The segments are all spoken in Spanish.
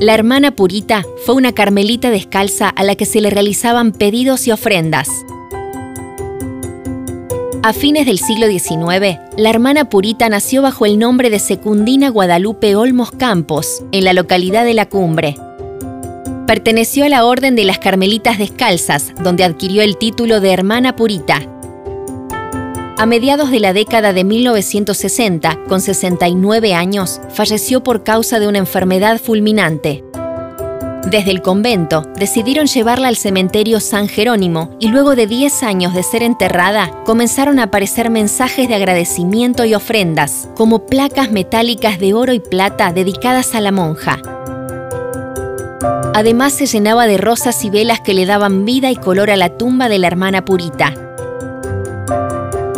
La hermana Purita fue una carmelita descalza a la que se le realizaban pedidos y ofrendas. A fines del siglo XIX, la hermana Purita nació bajo el nombre de Secundina Guadalupe Olmos Campos, en la localidad de La Cumbre. Perteneció a la Orden de las Carmelitas Descalzas, donde adquirió el título de hermana Purita. A mediados de la década de 1960, con 69 años, falleció por causa de una enfermedad fulminante. Desde el convento decidieron llevarla al cementerio San Jerónimo y luego de 10 años de ser enterrada comenzaron a aparecer mensajes de agradecimiento y ofrendas, como placas metálicas de oro y plata dedicadas a la monja. Además se llenaba de rosas y velas que le daban vida y color a la tumba de la hermana Purita.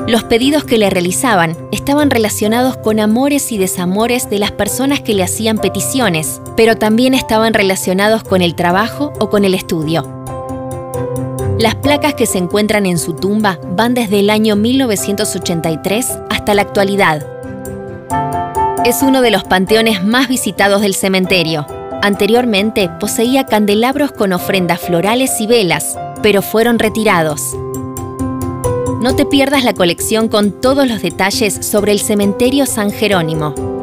Los pedidos que le realizaban estaban relacionados con amores y desamores de las personas que le hacían peticiones, pero también estaban relacionados con el trabajo o con el estudio. Las placas que se encuentran en su tumba van desde el año 1983 hasta la actualidad. Es uno de los panteones más visitados del cementerio. Anteriormente poseía candelabros con ofrendas florales y velas, pero fueron retirados. No te pierdas la colección con todos los detalles sobre el cementerio San Jerónimo.